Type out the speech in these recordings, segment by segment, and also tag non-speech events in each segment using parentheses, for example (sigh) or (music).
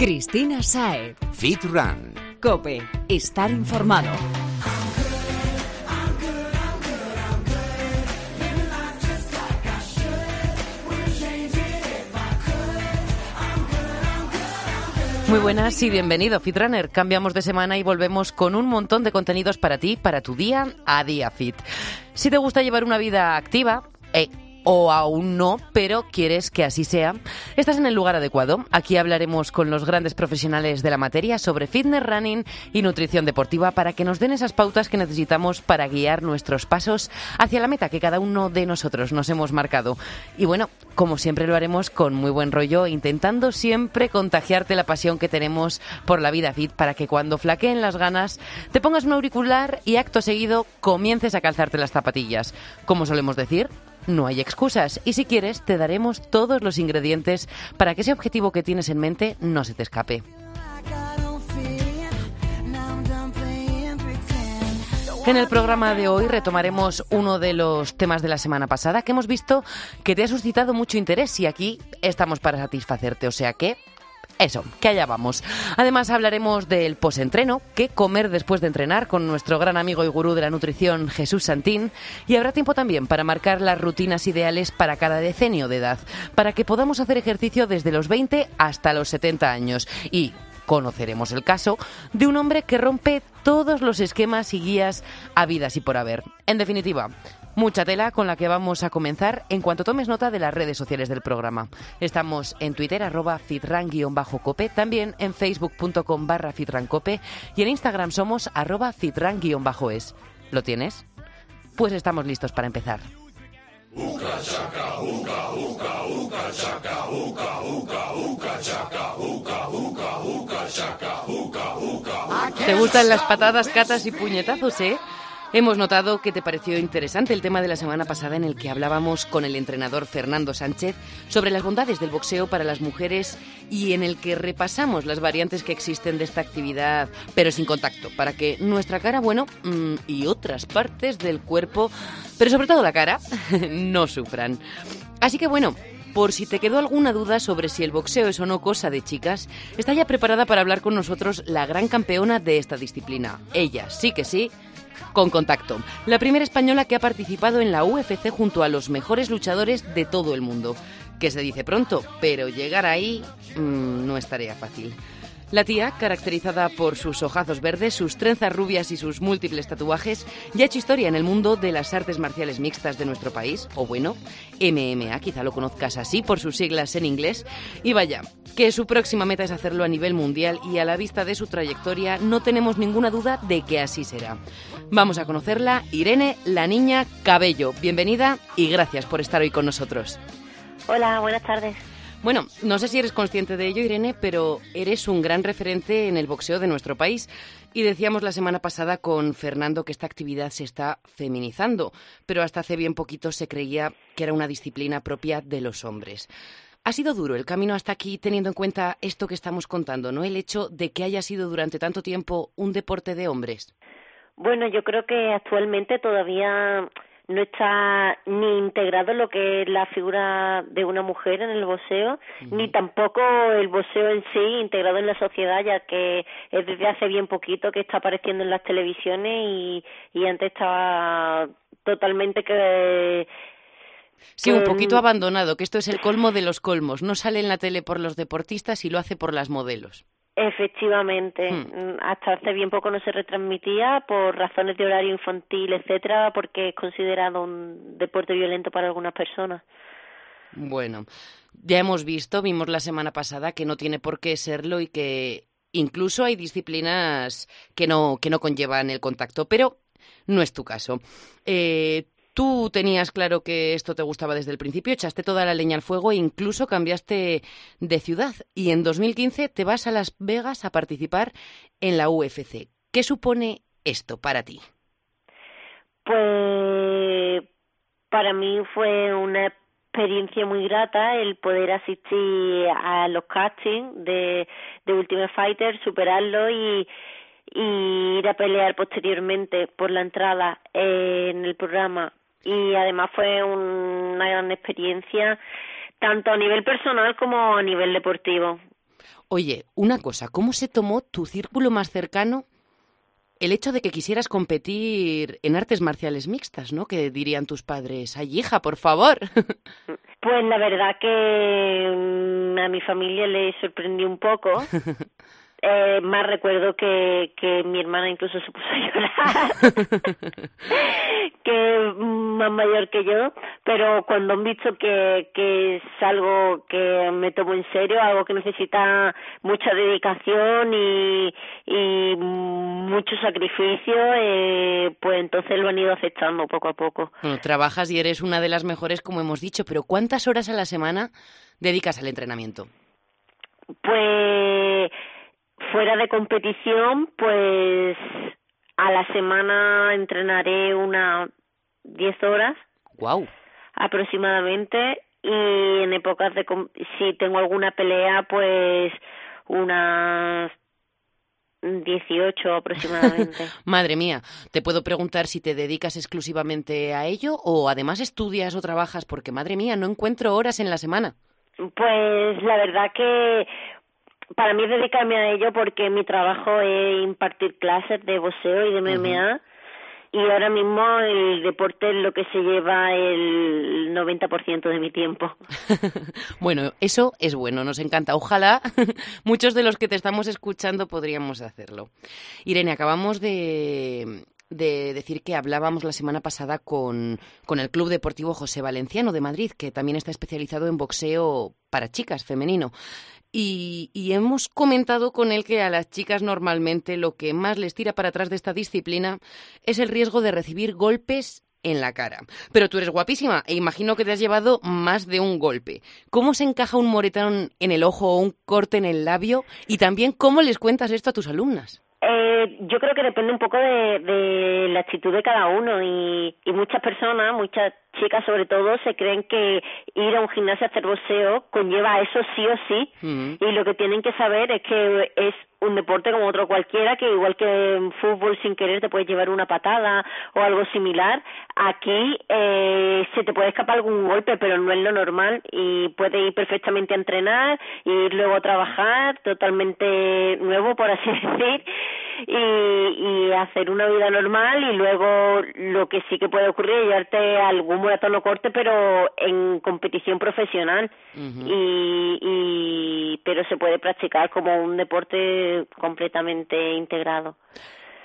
Cristina Sae. Fit Run. Cope. Estar informado. Muy buenas y bienvenido, Fitrunner. Cambiamos de semana y volvemos con un montón de contenidos para ti, para tu día a día fit. Si te gusta llevar una vida activa, eh, o aún no, pero quieres que así sea, estás en el lugar adecuado. Aquí hablaremos con los grandes profesionales de la materia sobre fitness, running y nutrición deportiva para que nos den esas pautas que necesitamos para guiar nuestros pasos hacia la meta que cada uno de nosotros nos hemos marcado. Y bueno, como siempre lo haremos con muy buen rollo, intentando siempre contagiarte la pasión que tenemos por la vida fit para que cuando flaqueen las ganas te pongas un auricular y acto seguido comiences a calzarte las zapatillas. Como solemos decir, no hay excusas y si quieres te daremos todos los ingredientes para que ese objetivo que tienes en mente no se te escape. En el programa de hoy retomaremos uno de los temas de la semana pasada que hemos visto que te ha suscitado mucho interés y aquí estamos para satisfacerte, o sea que eso, que allá vamos. Además hablaremos del posentreno, qué comer después de entrenar con nuestro gran amigo y gurú de la nutrición Jesús Santín y habrá tiempo también para marcar las rutinas ideales para cada decenio de edad, para que podamos hacer ejercicio desde los 20 hasta los 70 años y conoceremos el caso de un hombre que rompe todos los esquemas y guías habidas y por haber. En definitiva, Mucha tela con la que vamos a comenzar en cuanto tomes nota de las redes sociales del programa. Estamos en Twitter, arroba fitran-cope, también en facebook.com barra fitrancope y en Instagram somos arroba fitran-es. ¿Lo tienes? Pues estamos listos para empezar. ¿Te gustan las patadas, catas y puñetazos, eh? Hemos notado que te pareció interesante el tema de la semana pasada en el que hablábamos con el entrenador Fernando Sánchez sobre las bondades del boxeo para las mujeres y en el que repasamos las variantes que existen de esta actividad, pero sin contacto, para que nuestra cara, bueno, mm, y otras partes del cuerpo, pero sobre todo la cara, (laughs) no sufran. Así que bueno, por si te quedó alguna duda sobre si el boxeo es o no cosa de chicas, está ya preparada para hablar con nosotros la gran campeona de esta disciplina. Ella, sí que sí, con contacto. La primera española que ha participado en la UFC junto a los mejores luchadores de todo el mundo. Que se dice pronto, pero llegar ahí mm, no es tarea fácil. La tía, caracterizada por sus ojazos verdes, sus trenzas rubias y sus múltiples tatuajes, ya ha hecho historia en el mundo de las artes marciales mixtas de nuestro país, o bueno, MMA, quizá lo conozcas así por sus siglas en inglés. Y vaya, que su próxima meta es hacerlo a nivel mundial y a la vista de su trayectoria no tenemos ninguna duda de que así será. Vamos a conocerla, Irene, la niña Cabello. Bienvenida y gracias por estar hoy con nosotros. Hola, buenas tardes. Bueno, no sé si eres consciente de ello, Irene, pero eres un gran referente en el boxeo de nuestro país. Y decíamos la semana pasada con Fernando que esta actividad se está feminizando, pero hasta hace bien poquito se creía que era una disciplina propia de los hombres. Ha sido duro el camino hasta aquí teniendo en cuenta esto que estamos contando, ¿no? El hecho de que haya sido durante tanto tiempo un deporte de hombres. Bueno, yo creo que actualmente todavía no está ni integrado lo que es la figura de una mujer en el boxeo, ni tampoco el boxeo en sí integrado en la sociedad, ya que es desde hace bien poquito que está apareciendo en las televisiones y, y antes estaba totalmente que Sí, un poquito abandonado, que esto es el colmo de los colmos. No sale en la tele por los deportistas y lo hace por las modelos. Efectivamente, hmm. hasta hace bien poco no se retransmitía por razones de horario infantil, etcétera, porque es considerado un deporte violento para algunas personas. Bueno, ya hemos visto, vimos la semana pasada que no tiene por qué serlo y que incluso hay disciplinas que no que no conllevan el contacto, pero no es tu caso. Eh, Tú tenías claro que esto te gustaba desde el principio, echaste toda la leña al fuego e incluso cambiaste de ciudad. Y en 2015 te vas a Las Vegas a participar en la UFC. ¿Qué supone esto para ti? Pues para mí fue una experiencia muy grata el poder asistir a los castings de, de Ultimate Fighter, superarlo y, y ir a pelear posteriormente por la entrada en el programa y además fue una gran experiencia tanto a nivel personal como a nivel deportivo. Oye, una cosa, ¿cómo se tomó tu círculo más cercano el hecho de que quisieras competir en artes marciales mixtas, ¿no? Que dirían tus padres, ay hija, por favor. (laughs) Pues la verdad que mm, a mi familia le sorprendió un poco. (laughs) Eh, más recuerdo que, que mi hermana incluso se puso a llorar, (laughs) que más mayor que yo, pero cuando han visto que, que es algo que me tomo en serio, algo que necesita mucha dedicación y, y mucho sacrificio, eh, pues entonces lo han ido aceptando poco a poco. Bueno, trabajas y eres una de las mejores, como hemos dicho, pero ¿cuántas horas a la semana dedicas al entrenamiento? Pues fuera de competición, pues a la semana entrenaré unas 10 horas. Wow. Aproximadamente. Y en épocas de. Si tengo alguna pelea, pues unas 18 aproximadamente. (laughs) Madre mía, te puedo preguntar si te dedicas exclusivamente a ello o además estudias o trabajas, porque madre mía, no encuentro horas en la semana. Pues la verdad que para mí dedicarme a ello porque mi trabajo es impartir clases de boxeo y de MMA y ahora mismo el deporte es lo que se lleva el 90% de mi tiempo. (laughs) bueno, eso es bueno, nos encanta. Ojalá (laughs) muchos de los que te estamos escuchando podríamos hacerlo. Irene, acabamos de, de decir que hablábamos la semana pasada con, con, el Club Deportivo José Valenciano de Madrid, que también está especializado en boxeo para chicas, femenino. Y, hemos comentado con él que a las chicas normalmente lo que más les tira para atrás de esta disciplina es el riesgo de recibir golpes en la cara. Pero tú eres guapísima e imagino que te has llevado más de un golpe. ¿Cómo se encaja un moretón en el ojo o un corte en el labio? Y también, ¿cómo les cuentas esto a tus alumnas? Eh, yo creo que depende un poco de, de la actitud de cada uno y, y muchas personas, muchas chicas sobre todo se creen que ir a un gimnasio a hacer boxeo conlleva eso sí o sí. Y lo que tienen que saber es que es un deporte como otro cualquiera que igual que en fútbol sin querer te puedes llevar una patada o algo similar. Aquí eh, se te puede escapar algún golpe pero no es lo normal y puedes ir perfectamente a entrenar y ir luego a trabajar totalmente nuevo por así (laughs) decir y, y hacer una vida normal y luego lo que sí que puede ocurrir es llevarte algún maratón o corte pero en competición profesional y, y pero se puede practicar como un deporte completamente integrado.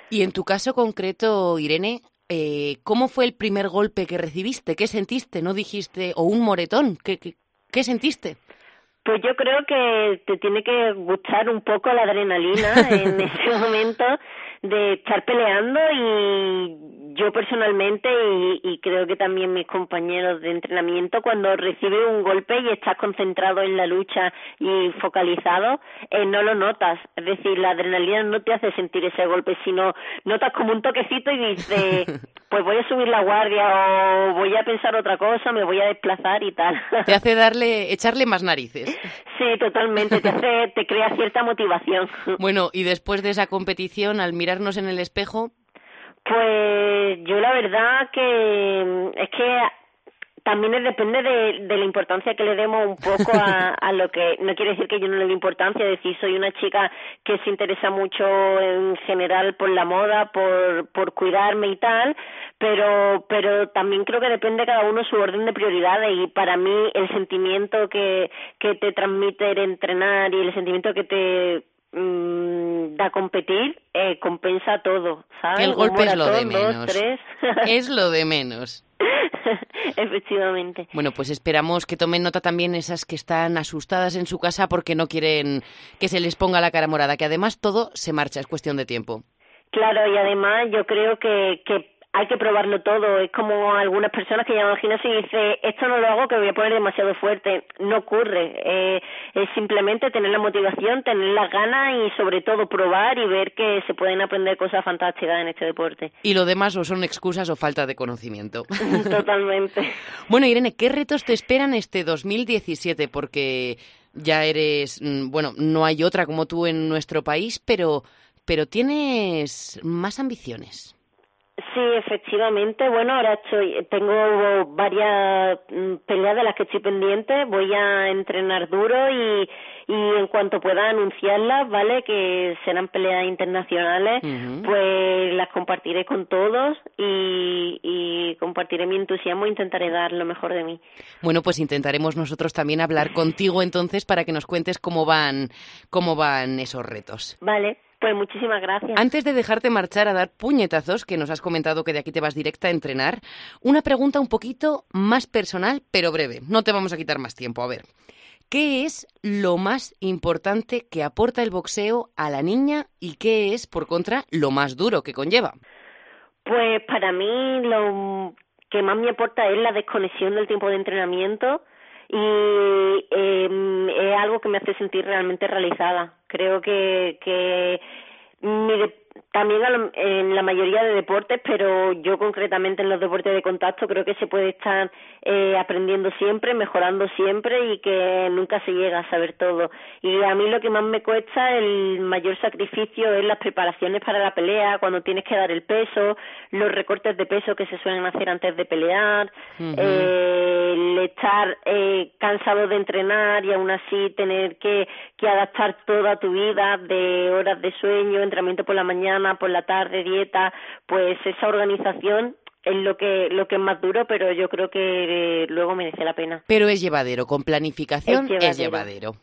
Y en tu caso concreto, Irene, eh, ¿cómo fue el primer golpe que recibiste? ¿Qué sentiste? ¿No dijiste, o un moretón? ¿Qué, qué, qué sentiste? Pues yo creo que te tiene que gustar un poco la adrenalina en (laughs) ese momento de estar peleando y yo personalmente y, y, creo que también mis compañeros de entrenamiento cuando recibe un golpe y estás concentrado en la lucha y focalizado eh, no lo notas. Es decir la adrenalina no te hace sentir ese golpe sino notas como un toquecito y dices (laughs) pues voy a subir la guardia o voy a pensar otra cosa me voy a desplazar y tal. Te hace (laughs) darle echarle más narices. Sí totalmente te hace te crea cierta motivación. (laughs) Bueno y después de esa competición al mirarnos en el espejo pues yo la verdad que mm, es que también depende de, de, la importancia que le demos un poco a, (laughs) a, lo que no quiere decir que yo no le dé importancia, es decir, soy una chica que se interesa mucho en general por la moda, por, por cuidarme y tal, pero pero también creo que depende cada uno su orden de prioridades y para mí el sentimiento que que te transmite el entrenar y el sentimiento que te mmm, da competir eh, compensa todo, ¿sabes? El golpe (laughs) es lo de menos. es lo de menos. Efectivamente. Bueno, pues esperamos que tomen nota también esas que están asustadas en su casa porque no quieren que se les ponga la cara morada, que además todo se marcha, es cuestión de tiempo. Claro, y además yo creo que, que hay que probarlo todo. Es como algunas personas que llaman al gimnasio y dicen, esto no lo hago que voy a poner demasiado fuerte. No ocurre. Eh, es simplemente tener la motivación, tener las ganas y sobre todo probar y ver que se pueden aprender cosas fantásticas en este deporte. Y lo demás o son excusas o falta de conocimiento. (laughs) (laughs) Totalmente. bueno, Irene, ¿qué retos te esperan este 2017? Porque ya eres, mm, bueno, no hay otra como tú en nuestro país, pero, pero tienes más ambiciones. Sí, efectivamente. Bueno, ahora estoy, tengo varias mm, peleas de las que estoy pendiente. Voy a entrenar duro y, y en cuanto pueda anunciarlas, ¿vale? Que serán peleas internacionales, pues las compartiré con todos y, y compartiré mi entusiasmo e intentaré dar lo mejor de mí. Bueno, pues intentaremos nosotros también hablar contigo entonces para que nos cuentes cómo van, cómo van esos retos. Vale. Pues muchísimas gracias. Antes de dejarte marchar a dar puñetazos, que nos has comentado que de aquí te vas directa a entrenar, una pregunta un poquito más personal, pero breve. No te vamos a quitar más tiempo. A ver, ¿qué es lo más importante que aporta el boxeo a la niña y qué es, por contra, lo más duro que conlleva? Pues para mí lo que más me aporta es la desconexión del tiempo de entrenamiento y eh, es algo que me hace sentir realmente realizada. Creo que, que también en la mayoría de deportes, pero yo concretamente en los deportes de contacto creo que se puede estar eh, aprendiendo siempre, mejorando siempre y que nunca se llega a saber todo. Y a mí lo que más me cuesta, el mayor sacrificio es las preparaciones para la pelea, cuando tienes que dar el peso, los recortes de peso que se suelen hacer antes de pelear, eh, el estar eh, cansado de entrenar y aún así tener que, que adaptar toda tu vida de horas de sueño, entrenamiento por la mañana, por la tarde, dieta, pues esa organización es lo que lo que es más duro, pero yo creo que eh, luego merece la pena. Pero es llevadero, con planificación Es llevadero.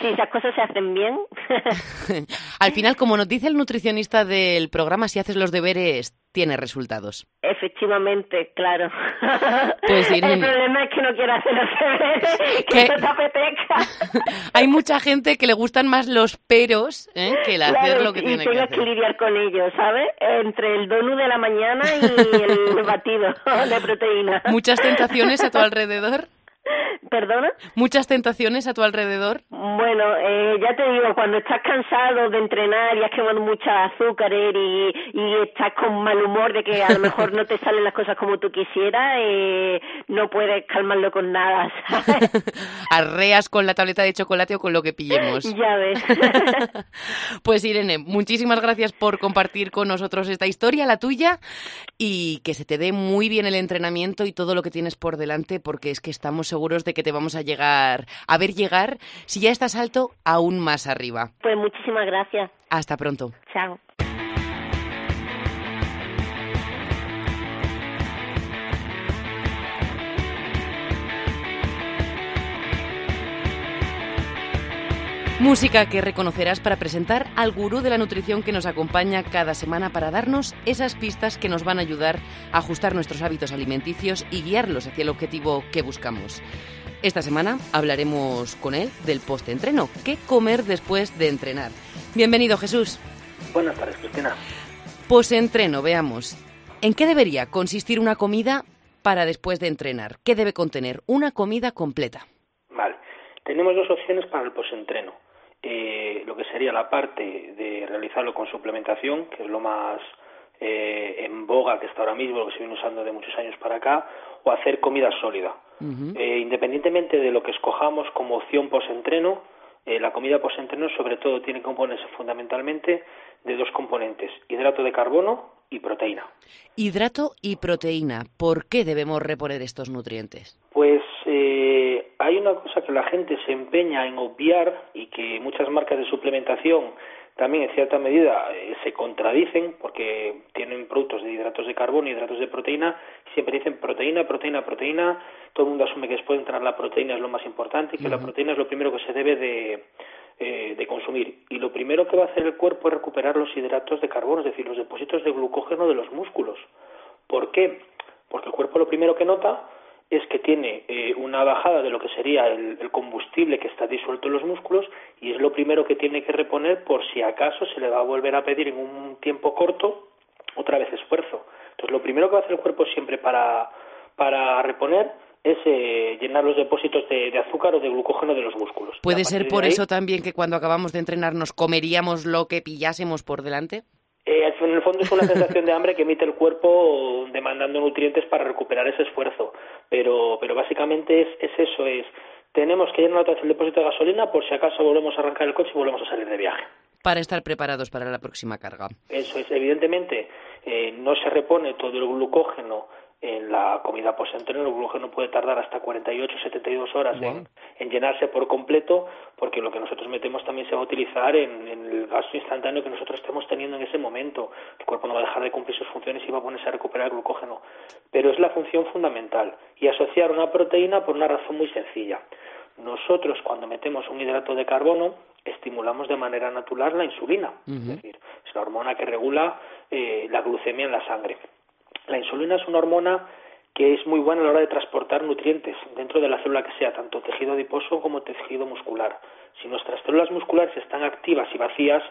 Si esas cosas se hacen bien. (laughs) Al final, como nos dice el nutricionista del programa, si haces los deberes, tiene resultados. Efectivamente, claro. (laughs) Pues, el problema es que no quiero hacer los deberes, que no te apetezca. Hay mucha gente que le gustan más los peros ¿eh? que el hacer lo que tiene que hacer. que lidiar con ellos, ¿sabes? Entre el donut de la mañana y el (laughs) batido de proteína. ¿Muchas tentaciones a tu alrededor? (laughs) ¿Perdona? ¿Muchas tentaciones a tu alrededor? Bueno, eh, ya te digo, cuando estás cansado de entrenar y has quemado mucha azúcar y, y estás con mal humor de que a lo mejor no te salen las cosas como tú quisieras, eh, no puedes calmarlo con nada, (laughs) Arreas con la tableta de chocolate o con lo que pillemos. Ya ves. (laughs) pues Irene, muchísimas gracias por compartir con nosotros esta historia, la tuya, y que se te dé muy bien el entrenamiento y todo lo que tienes por delante, porque es que estamos seguros de que te vamos a llegar, a ver llegar, si ya estás alto, aún más arriba. Pues muchísimas gracias. Hasta pronto. Chao. Música que reconocerás para presentar al gurú de la nutrición que nos acompaña cada semana para darnos esas pistas que nos van a ayudar a ajustar nuestros hábitos alimenticios y guiarlos hacia el objetivo que buscamos. Esta semana hablaremos con él del post-entreno. ¿Qué comer después de entrenar? Bienvenido, Jesús. Buenas tardes, Cristina. Post-entreno, veamos. ¿En qué debería consistir una comida para después de entrenar? ¿Qué debe contener una comida completa? Vale. Tenemos dos opciones para el post-entreno. Eh, lo que sería la parte de realizarlo con suplementación, que es lo más eh, en boga que está ahora mismo, lo que se viene usando de muchos años para acá, o hacer comida sólida. Eh, independientemente de lo que escojamos como opción post-entreno, la comida post-entreno sobre todo tiene que componerse fundamentalmente de dos componentes, hidrato de carbono y proteína. Hidrato y proteína, ¿por qué debemos reponer estos nutrientes? Pues eh, hay una cosa que la gente se empeña en obviar y que muchas marcas de suplementación también en cierta medida eh, se contradicen porque tienen productos de hidratos de carbono y hidratos de proteína, siempre dicen proteína, proteína, proteína, todo el mundo asume que después de entrar la proteína es lo más importante y que la proteína es lo primero que se debe de, eh, de consumir. Y lo primero que va a hacer el cuerpo es recuperar los hidratos de carbono, es decir, los depósitos de glucógeno de los músculos. ¿Por qué? Porque el cuerpo lo primero que nota es que tiene eh, una bajada de lo que sería el, combustible que está disuelto en los músculos y es lo primero que tiene que reponer por si acaso se le va a volver a pedir en un tiempo corto otra vez esfuerzo. Entonces, lo primero que va a hacer el cuerpo siempre para, para reponer es eh, llenar los depósitos de, azúcar o de glucógeno de los músculos. ¿Puede ser por eso también que cuando acabamos de entrenar nos comeríamos lo que pillásemos por delante? Eh, en el fondo es una sensación de hambre que emite el cuerpo demandando nutrientes para recuperar ese esfuerzo. Pero, pero básicamente es, es eso, es tenemos que llenar otra vez el depósito de gasolina por si acaso volvemos a arrancar el coche y volvemos a salir de viaje. para estar preparados para la próxima carga. Eso es, evidentemente eh, no se repone todo el glucógeno en la comida post-entreno, el glucógeno puede tardar hasta 48, 72 horas en, en, llenarse por completo, porque lo que nosotros metemos también se va a utilizar en, en, el gasto instantáneo que nosotros estemos teniendo en ese momento. El cuerpo no va a dejar de cumplir sus funciones y va a ponerse a recuperar el glucógeno. Pero es la función fundamental y asociar una proteína por una razón muy sencilla. Nosotros cuando metemos un hidrato de carbono estimulamos de manera natural la insulina, es decir, es la hormona que regula eh, la glucemia en la sangre. La insulina es una hormona que es muy buena a la hora de transportar nutrientes dentro de la célula que sea, tanto tejido adiposo como tejido muscular. Si nuestras células musculares están activas y vacías,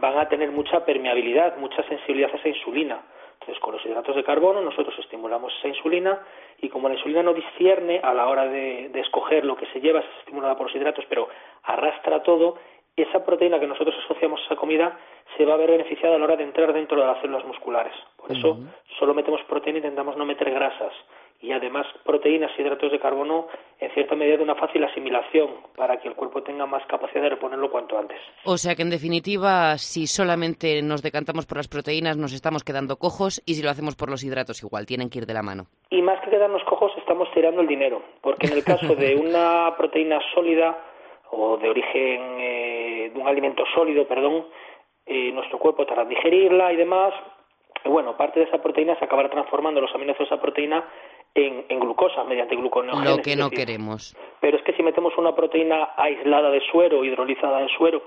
van a tener mucha permeabilidad, mucha sensibilidad a esa insulina. Entonces, con los hidratos de carbono nosotros estimulamos esa insulina y como la insulina no discierne a la hora de, escoger lo que se lleva, es estimulada por los hidratos, pero arrastra todo, esa proteína que nosotros asociamos a esa comida se va a ver beneficiada a la hora de entrar dentro de las células musculares. Por eso solo metemos proteína e intentamos no meter grasas. Y además proteínas y hidratos de carbono en cierta medida de una fácil asimilación para que el cuerpo tenga más capacidad de reponerlo cuanto antes. O sea que en definitiva, si solamente nos decantamos por las proteínas nos estamos quedando cojos y si lo hacemos por los hidratos igual, tienen que ir de la mano. Y más que quedarnos cojos estamos tirando el dinero, porque en el caso de (laughs) una proteína sólida o de origen eh, de un alimento sólido, perdón, eh, nuestro cuerpo tarda en digerirla y demás. Y bueno, parte de esa proteína se acabará transformando los aminoácidos de esa proteína en, en glucosa mediante gluconeogénesis. Lo que no queremos. Pero es que si metemos una proteína aislada de suero, hidrolizada en suero,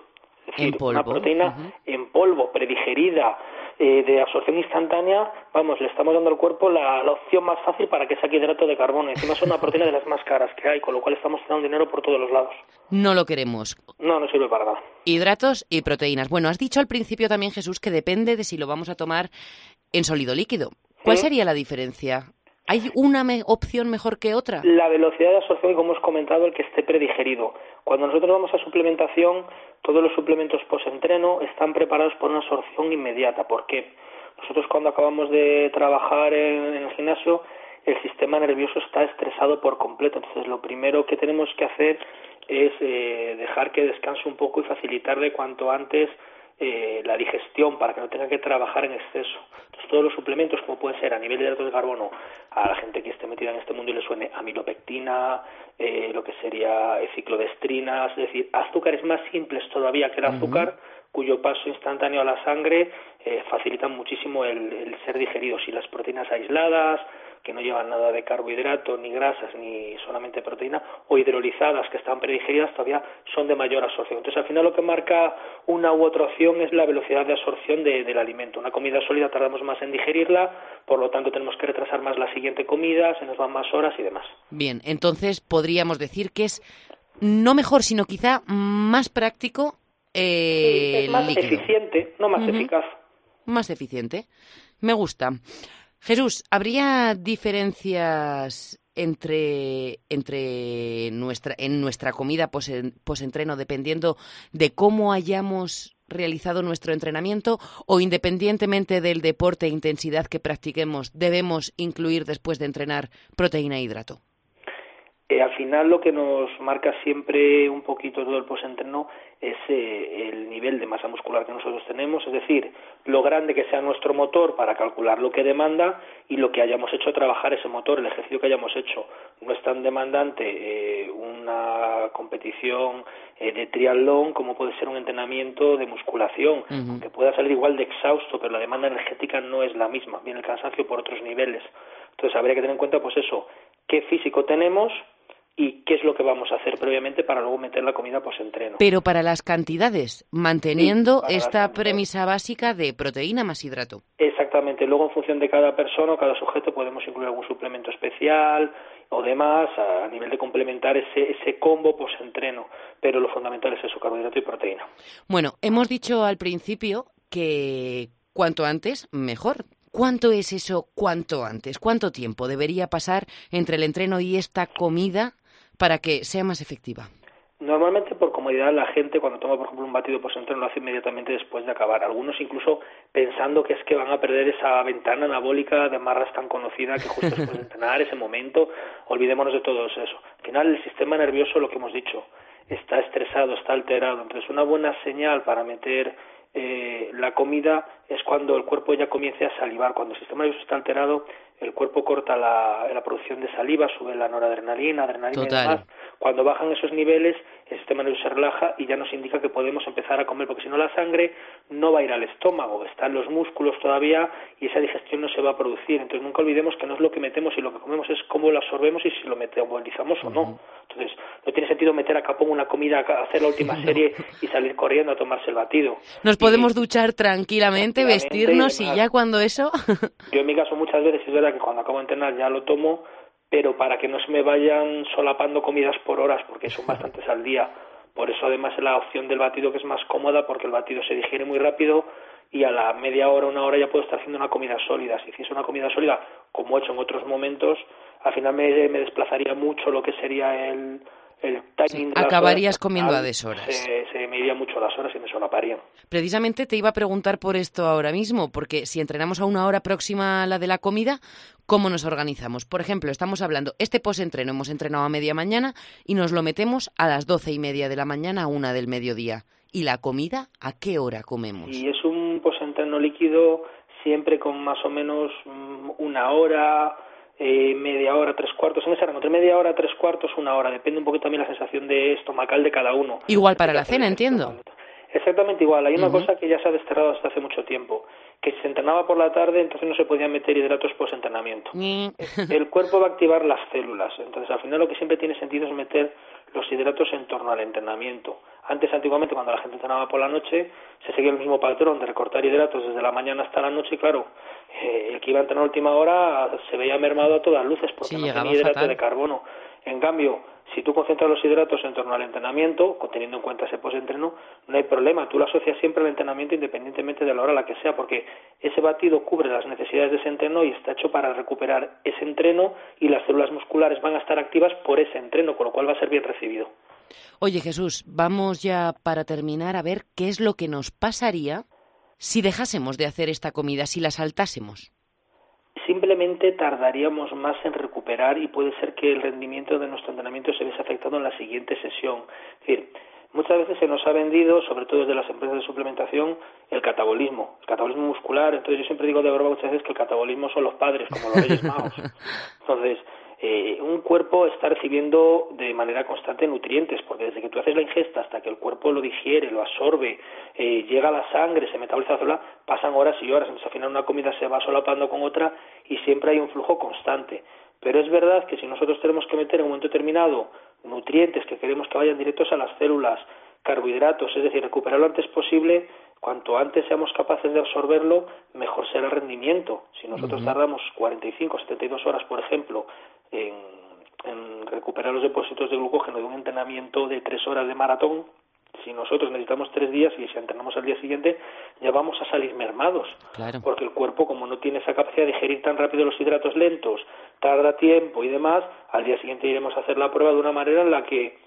es decir, En polvo. una proteína en polvo, predigerida, eh, de absorción instantánea, vamos, le estamos dando al cuerpo la, la opción más fácil para que saque hidrato de carbono. Encima es una proteína de las más caras que hay, con lo cual estamos dando dinero por todos los lados. No lo queremos. No, no sirve para nada. Hidratos y proteínas. Bueno, has dicho al principio también, Jesús, que depende de si lo vamos a tomar en sólido líquido. ¿Cuál Sí. sería la diferencia? ¿Hay una me- opción mejor que otra? La velocidad de absorción como hemos comentado, el que esté predigerido. Cuando nosotros vamos a suplementación, todos los suplementos post-entreno están preparados por una absorción inmediata. ¿Por qué? Nosotros cuando acabamos de trabajar en, en el gimnasio, el sistema nervioso está estresado por completo. Entonces, lo primero que tenemos que hacer es eh, dejar que descanse un poco y facilitarle cuanto antes eh, la digestión para que no tenga que trabajar en exceso. Entonces, todos los suplementos, como pueden ser a nivel de hidratos de carbono, a la gente que esté metida en este mundo y le suene amilopectina, eh, lo que sería ciclodestrinas, es decir, azúcares más simples todavía que el azúcar, cuyo paso instantáneo a la sangre eh, facilitan muchísimo el, el ser digeridos. Y las proteínas aisladas, que no llevan nada de carbohidrato, ni grasas, ni solamente proteína, o hidrolizadas, que están predigeridas, todavía son de mayor absorción. Entonces, al final lo que marca una u otra opción es la velocidad de absorción de- del alimento. Una comida sólida tardamos más en digerirla, por lo tanto tenemos que retrasar más la siguiente comida, se nos van más horas y demás. Bien, entonces podríamos decir que es no mejor, sino quizá más práctico eh, es más líquido. eficiente, no más eficaz. Más eficiente. Me gusta. Jesús, ¿habría diferencias entre, entre nuestra, en nuestra comida posen- posentreno dependiendo de cómo hayamos realizado nuestro entrenamiento o independientemente del deporte e intensidad que practiquemos, debemos incluir después de entrenar proteína e hidrato? Eh, al final lo que nos marca siempre un poquito todo el postentreno es eh, el nivel de masa muscular que nosotros tenemos, es decir, lo grande que sea nuestro motor para calcular lo que demanda y lo que hayamos hecho trabajar ese motor, el ejercicio que hayamos hecho. No es tan demandante eh, una competición eh, de triatlón como puede ser un entrenamiento de musculación, aunque pueda salir igual de exhausto, pero la demanda energética no es la misma, viene el cansancio por otros niveles. Entonces habría que tener en cuenta, pues eso, qué físico tenemos y qué es lo que vamos a hacer previamente para luego meter la comida post-entreno. Pero para las cantidades, manteniendo Sí, esta premisa básica de proteína más hidrato. Exactamente. Luego, en función de cada persona o cada sujeto, podemos incluir algún suplemento especial o demás a, a nivel de complementar ese, ese combo post-entreno. Pero lo fundamental es eso, carbohidrato y proteína. Bueno, hemos dicho al principio que cuanto antes, mejor. ¿Cuánto es eso cuanto antes? ¿Cuánto tiempo debería pasar entre el entreno y esta comida para que sea más efectiva? Normalmente, por comodidad, la gente cuando toma, por ejemplo, un batido post-entreno lo hace inmediatamente después de acabar. Algunos incluso pensando que es que van a perder esa ventana anabólica de marras tan conocida que justo después de (laughs) entrenar, ese momento, olvidémonos de todo eso. Al final, el sistema nervioso, lo que hemos dicho, está estresado, está alterado. Entonces, una buena señal para meter eh, la comida es cuando el cuerpo ya comience a salivar. Cuando el sistema nervioso está alterado, el cuerpo corta la, la producción de saliva, sube la noradrenalina, adrenalina y demás. Cuando bajan esos niveles, el sistema nervioso se relaja y ya nos indica que podemos empezar a comer, porque si no la sangre no va a ir al estómago, está en los músculos todavía y esa digestión no se va a producir. Entonces nunca olvidemos que no es lo que metemos y lo que comemos es cómo lo absorbemos y si lo metabolizamos o no. Entonces no tiene sentido meter a capón una comida, hacer la última (laughs) serie y salir corriendo a tomarse el batido. Nos podemos duchar tranquilamente, vestirnos y, ya cuando eso... yo en mi caso muchas veces es verdad que cuando acabo de entrenar ya lo tomo pero para que no se me vayan solapando comidas por horas, porque son (laughs) bastantes al día. Por eso además la opción del batido que es más cómoda, porque el batido se digiere muy rápido y a la media hora, una hora ya puedo estar haciendo una comida sólida. Si hiciese una comida sólida, como he hecho en otros momentos, al final me, me desplazaría mucho lo que sería el, el timing Acabarías comiendo a deshoras. Se, mucho las horas y me solaparían. Precisamente te iba a preguntar por esto ahora mismo, porque si entrenamos a una hora próxima a la de la comida, ¿cómo nos organizamos? Por ejemplo, estamos hablando, este post-entreno hemos entrenado a media mañana y nos lo metemos a las doce y media de la mañana a una del mediodía. ¿Y la comida a qué hora comemos? Y es un post-entreno líquido siempre con más o menos mm, una hora, eh, media hora, tres cuartos, en ese rango, entre media hora, tres cuartos, una hora, depende un poquito también la sensación de estomacal de cada uno. Igual para la cena, entiendo. Exactamente igual, hay una cosa que ya se ha desterrado hasta hace mucho tiempo, que si se entrenaba por la tarde, entonces no se podían meter hidratos post-entrenamiento. El cuerpo va a activar las células, entonces al final lo que siempre tiene sentido es meter los hidratos en torno al entrenamiento. Antes, antiguamente, cuando la gente entrenaba por la noche, se seguía el mismo patrón de recortar hidratos desde la mañana hasta la noche y claro, eh, el que iba a entrenar a última hora se veía mermado a todas luces porque no tenía hidrato de carbono. En cambio, si tú concentras los hidratos en torno al entrenamiento, teniendo en cuenta ese post-entreno, no hay problema. Tú lo asocias siempre al entrenamiento independientemente de la hora a la que sea, porque ese batido cubre las necesidades de ese entreno y está hecho para recuperar ese entreno y las células musculares van a estar activas por ese entreno, con lo cual va a ser bien recibido. Oye Jesús, vamos ya para terminar a ver qué es lo que nos pasaría si dejásemos de hacer esta comida, si la saltásemos simplemente tardaríamos más en recuperar y puede ser que el rendimiento de nuestro entrenamiento se vea afectado en la siguiente sesión. Es decir, muchas veces se nos ha vendido, sobre todo desde las empresas de suplementación, el catabolismo, el catabolismo muscular. Entonces yo siempre digo de broma muchas veces que el catabolismo son los padres, como los Reyes Magos. (laughs) Entonces, eh, un cuerpo está recibiendo de manera constante nutrientes, porque desde que tú haces la ingesta hasta que el cuerpo lo digiere, lo absorbe, eh, llega a la sangre, se metaboliza la célula, pasan horas y horas. Entonces, al final una comida se va solapando con otra y siempre hay un flujo constante. Pero es verdad que si nosotros tenemos que meter en un momento determinado nutrientes que queremos que vayan directos a las células, carbohidratos, es decir, recuperar lo antes posible, cuanto antes seamos capaces de absorberlo, mejor será el rendimiento. Si nosotros tardamos 45 o 72 horas, por ejemplo, en, en recuperar los depósitos de glucógeno de un entrenamiento de tres horas de maratón, si nosotros necesitamos tres días y si entrenamos al día siguiente, ya vamos a salir mermados. Porque el cuerpo, como no tiene esa capacidad de digerir tan rápido los hidratos lentos, tarda tiempo y demás, al día siguiente iremos a hacer la prueba de una manera en la que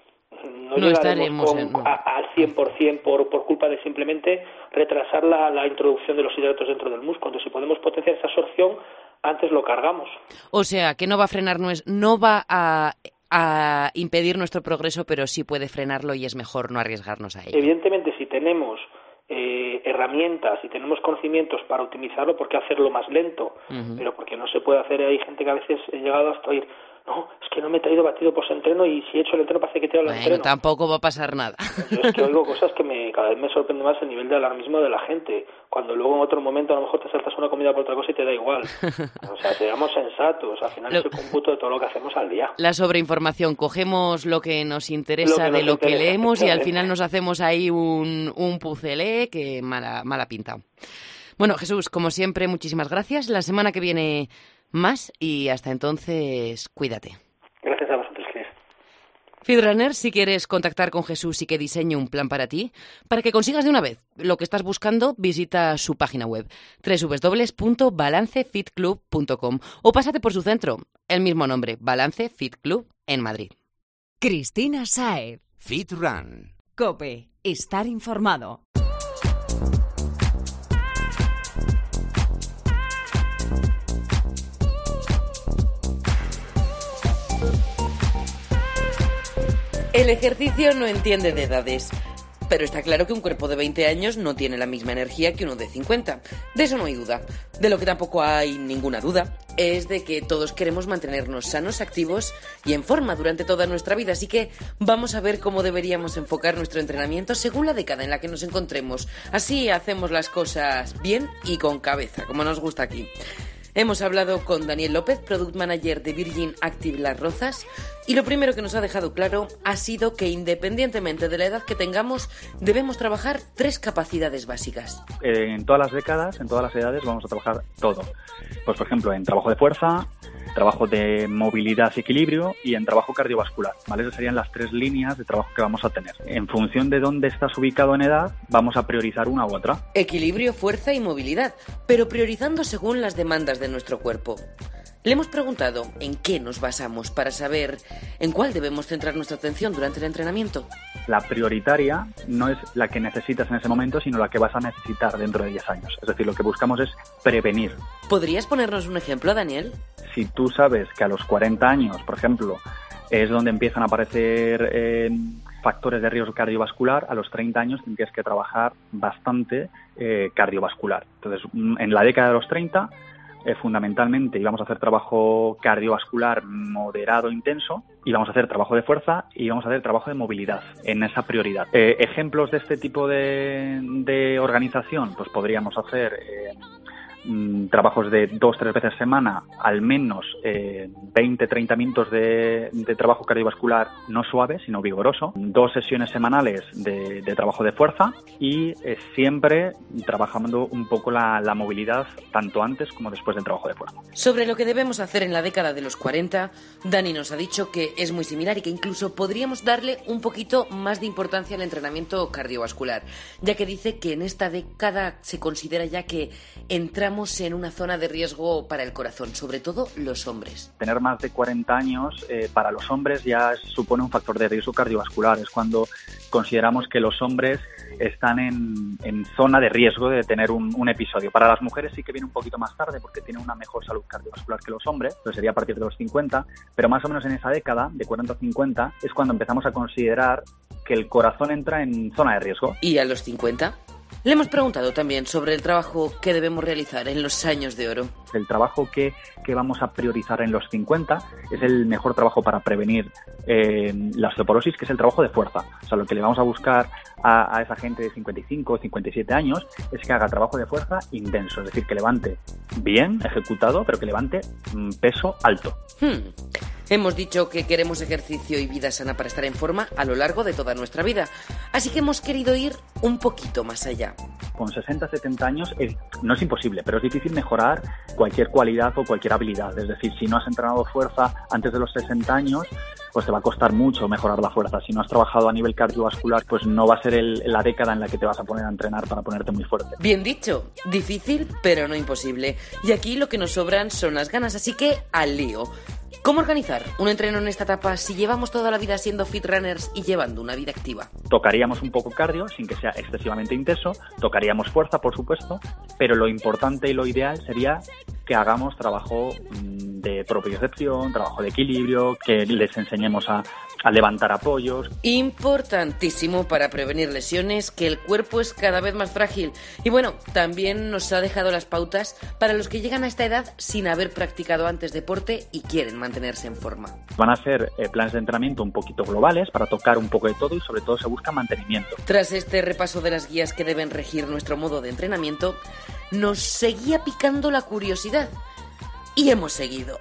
no, llegaremos al 100% por, por culpa de simplemente retrasar la, la introducción de los hidratos dentro del músculo. Entonces, si podemos potenciar esa absorción, antes lo cargamos. O sea, que no va a frenar, no va a, a impedir nuestro progreso, pero sí puede frenarlo y es mejor no arriesgarnos a ello. Evidentemente, si tenemos eh, herramientas y tenemos conocimientos para optimizarlo, ¿por qué hacerlo más lento? Pero porque no se puede hacer, hay gente que a veces he llegado hasta oír, no, es que no me he traído batido post-entreno y si he hecho el entreno parece que te bueno, el entreno. tampoco va a pasar nada. Yo es que oigo cosas que me, cada vez me sorprende más el nivel de alarmismo de la gente, cuando luego en otro momento a lo mejor te saltas una comida por otra cosa y te da igual. O sea, seamos sensatos, al final es el cómputo de todo lo que hacemos al día. La sobreinformación, cogemos lo que nos interesa de lo que leemos y al final nos hacemos ahí un, un pucelé que mala, mala pinta. Bueno, Jesús, como siempre, muchísimas gracias. La semana que viene más y hasta entonces cuídate. Gracias a vosotros, Chris. Feedrunner, si quieres contactar con Jesús y que diseñe un plan para ti, para que consigas de una vez lo que estás buscando, visita su página web www.balancefitclub.com o pásate por su centro, el mismo nombre, Balance Fit Club, en Madrid. Cristina Saez. Fit Run. Cope. Estar informado. El ejercicio no entiende de edades. Pero está claro que un cuerpo de 20 años no tiene la misma energía que uno de 50. De eso no hay duda. De lo que tampoco hay ninguna duda es de que todos queremos mantenernos sanos, activos y en forma durante toda nuestra vida. Así que vamos a ver cómo deberíamos enfocar nuestro entrenamiento según la década en la que nos encontremos. Así hacemos las cosas bien y con cabeza, como nos gusta aquí. Hemos hablado con Daniel López, Product Manager de Virgin Active Las Rozas, y lo primero que nos ha dejado claro ha sido que independientemente de la edad que tengamos, debemos trabajar tres capacidades básicas. En todas las décadas, en todas las edades, vamos a trabajar todo. Pues, por ejemplo, en trabajo de fuerza, trabajo de movilidad y equilibrio y en trabajo cardiovascular. ¿vale? Esas serían las tres líneas de trabajo que vamos a tener. En función de dónde estás ubicado en edad, vamos a priorizar una u otra. Equilibrio, fuerza y movilidad, pero priorizando según las demandas de nuestro cuerpo. Le hemos preguntado en qué nos basamos para saber en cuál debemos centrar nuestra atención durante el entrenamiento. La prioritaria no es la que necesitas en ese momento, sino la que vas a necesitar dentro de 10 años. Es decir, lo que buscamos es prevenir. ¿Podrías ponernos un ejemplo, Daniel? Si tú sabes que a los 40 años, por ejemplo, es donde empiezan a aparecer eh, factores de riesgo cardiovascular, a los 30 años tendrías que trabajar bastante eh, cardiovascular. Entonces, en la década de los 30 eh, fundamentalmente íbamos a hacer trabajo cardiovascular moderado intenso, íbamos a hacer trabajo de fuerza y íbamos a hacer trabajo de movilidad en esa prioridad. Eh, ejemplos de este tipo de, organización, pues podríamos hacer eh, Mm, trabajos de dos, tres veces a semana, al menos eh, 20, 30 minutos de, trabajo cardiovascular no suave, sino vigoroso, dos sesiones semanales de, trabajo de fuerza y eh, siempre trabajando un poco la, la, movilidad tanto antes como después del trabajo de fuerza. Sobre lo que debemos hacer en la década de los 40, Dani nos ha dicho que es muy similar y que incluso podríamos darle un poquito más de importancia al entrenamiento cardiovascular, ya que dice que en esta década se considera ya que entra en una zona de riesgo para el corazón, sobre todo los hombres. Tener más de 40 años eh, para los hombres ya supone un factor de riesgo cardiovascular. Es cuando consideramos que los hombres están en, zona de riesgo de tener un, episodio. Para las mujeres sí que viene un poquito más tarde porque tienen una mejor salud cardiovascular que los hombres, entonces sería a partir de los 50, pero más o menos en esa década, de 40 a 50, es cuando empezamos a considerar que el corazón entra en zona de riesgo. ¿Y a los 50? Le hemos preguntado también sobre el trabajo que debemos realizar en los años de oro. El trabajo que, vamos a priorizar en los 50 es el mejor trabajo para prevenir eh, la osteoporosis, que es el trabajo de fuerza. O sea, lo que le vamos a buscar a, esa gente de 55 o 57 años es que haga trabajo de fuerza intenso, es decir, que levante bien, ejecutado, pero que levante mm, peso alto. Hmm. Hemos dicho que queremos ejercicio y vida sana para estar en forma a lo largo de toda nuestra vida, así que hemos querido ir un poquito más allá. Con 60, 70 años no es imposible, pero es difícil mejorar cualquier cualidad o cualquier habilidad. Es decir, si no has entrenado fuerza antes de los 60 años, pues te va a costar mucho mejorar la fuerza. Si no has trabajado a nivel cardiovascular, pues no va a ser la década en la que te vas a poner a entrenar para ponerte muy fuerte. Bien dicho, difícil pero no imposible. Y aquí lo que nos sobran son las ganas, así que al lío. ¿Cómo organizar un entreno en esta etapa si llevamos toda la vida siendo fit runners y llevando una vida activa? Tocaríamos un poco cardio, sin que sea excesivamente intenso, tocaríamos fuerza, por supuesto, pero lo importante y lo ideal sería que hagamos trabajo mm, de propiocepción, trabajo de equilibrio, que les enseñemos a, levantar apoyos. Importantísimo para prevenir lesiones, que el cuerpo es cada vez más frágil. Y bueno, también nos ha dejado las pautas para los que llegan a esta edad sin haber practicado antes deporte y quieren mantenerse en forma. Van a ser eh, planes de entrenamiento un poquito globales para tocar un poco de todo y sobre todo se busca mantenimiento. Tras este repaso de las guías que deben regir nuestro modo de entrenamiento, nos seguía picando la curiosidad. Y hemos seguido.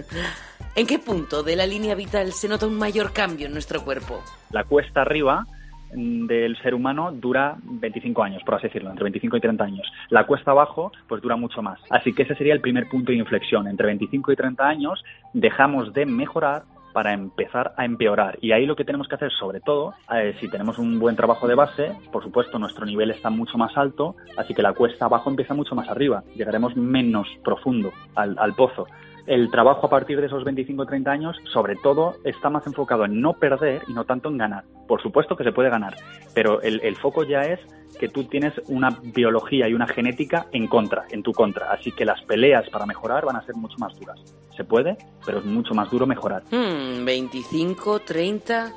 (laughs) ¿En qué punto de la línea vital se nota un mayor cambio en nuestro cuerpo? La cuesta arriba del ser humano dura 25 años, por así decirlo, entre 25 y 30 años. La cuesta abajo, pues dura mucho más. Así que ese sería el primer punto de inflexión. Entre 25 y 30 años dejamos de mejorar para empezar a empeorar. Y ahí lo que tenemos que hacer, sobre todo, eh, si tenemos un buen trabajo de base, por supuesto, nuestro nivel está mucho más alto, así que la cuesta abajo empieza mucho más arriba. Llegaremos menos profundo al, al pozo el trabajo a partir de esos 25-30 años, sobre todo, está más enfocado en no perder y no tanto en ganar. Por supuesto que se puede ganar, pero el, el, foco ya es que tú tienes una biología y una genética en contra, en tu contra. Así que las peleas para mejorar van a ser mucho más duras. Se puede, pero es mucho más duro mejorar. Hmm, 25, 30.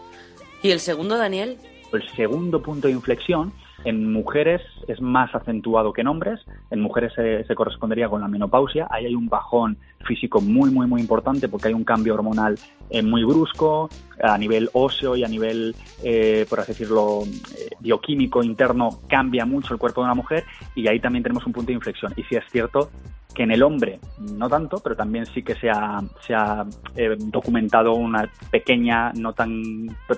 ¿Y el segundo, Daniel? El segundo punto de inflexión en mujeres es más acentuado que en hombres. En mujeres se, correspondería con la menopausia. Ahí hay un bajón físico muy, muy, muy importante porque hay un cambio hormonal eh, muy brusco a nivel óseo y a nivel, eh, por así decirlo, eh, bioquímico interno. Cambia mucho el cuerpo de una mujer y ahí también tenemos un punto de inflexión. Y si es cierto que en el hombre no tanto, pero también sí que se ha, se ha eh, documentado una pequeña, no tan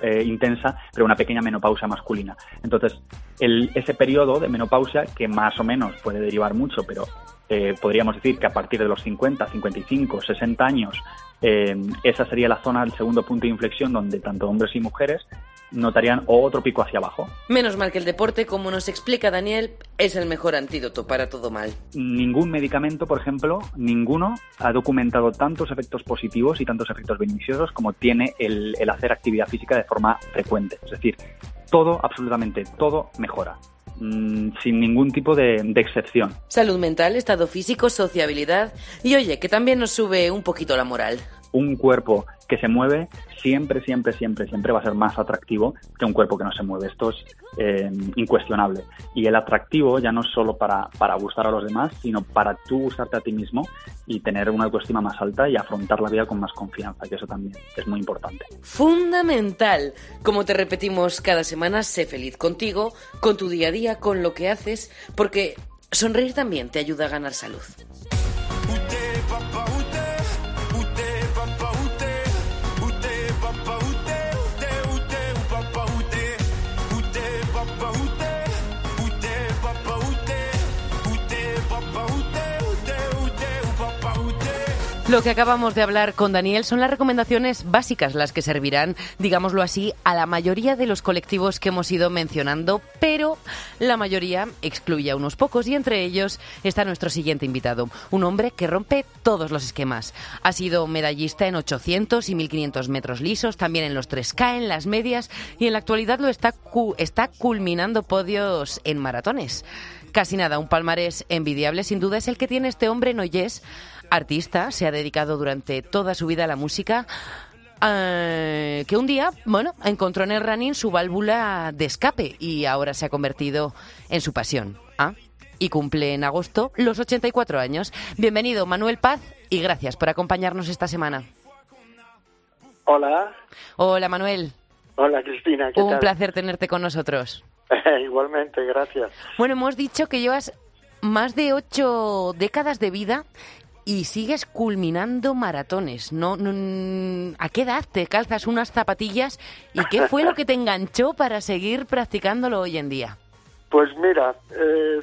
eh, intensa, pero una pequeña menopausia masculina. Entonces, el, ese periodo de menopausia, que más o menos puede derivar mucho, pero eh, podríamos decir que a partir de los 50, 55, 60 años, esa sería la zona, el segundo punto de inflexión, donde tanto hombres y mujeres notarían otro pico hacia abajo. Menos mal que el deporte, como nos explica Daniel, es el mejor antídoto para todo mal. Ningún medicamento, por ejemplo, ninguno ha documentado tantos efectos positivos y tantos efectos beneficiosos como tiene el, hacer actividad física de forma frecuente. Es decir, todo, absolutamente todo mejora mm, sin ningún tipo de, de, excepción. Salud mental, estado físico, sociabilidad y oye, que también nos sube un poquito la moral. Un cuerpo que se mueve siempre, siempre, siempre, siempre va a ser más atractivo que un cuerpo que no se mueve. Esto es eh, incuestionable. Y el atractivo ya no es solo para, para gustar a los demás, sino para tú gustarte a ti mismo y tener una autoestima más alta y afrontar la vida con más confianza, que eso también es muy importante. Fundamental. Como te repetimos cada semana, sé feliz contigo, con tu día a día, con lo que haces, porque sonreír también te ayuda a ganar salud. Lo que acabamos de hablar con Daniel son las recomendaciones básicas, las que servirán, digámoslo así, a la mayoría de los colectivos que hemos ido mencionando, pero la mayoría excluye a unos pocos y entre ellos está nuestro siguiente invitado, un hombre que rompe todos los esquemas. Ha sido medallista en 800 y 1500 metros lisos, también en los 3K, en las medias y en la actualidad lo está, está culminando podios en maratones. Casi nada, un palmarés envidiable sin duda es el que tiene este hombre Noyes artista, se ha dedicado durante toda su vida a la música. Eh, que un día, bueno, encontró en el running su válvula de escape y ahora se ha convertido en su pasión. ¿ah? Y cumple en agosto los 84 años. Bienvenido, Manuel Paz, y gracias por acompañarnos esta semana. Hola. Hola, Manuel. Hola, Cristina. un placer tenerte con nosotros. (laughs) Igualmente, gracias. Bueno, hemos dicho que llevas más de ocho décadas de vida y sigues culminando maratones. No, ¿A qué edad te calzas unas zapatillas y qué fue lo que te enganchó para seguir practicándolo hoy en día? Pues mira, eh,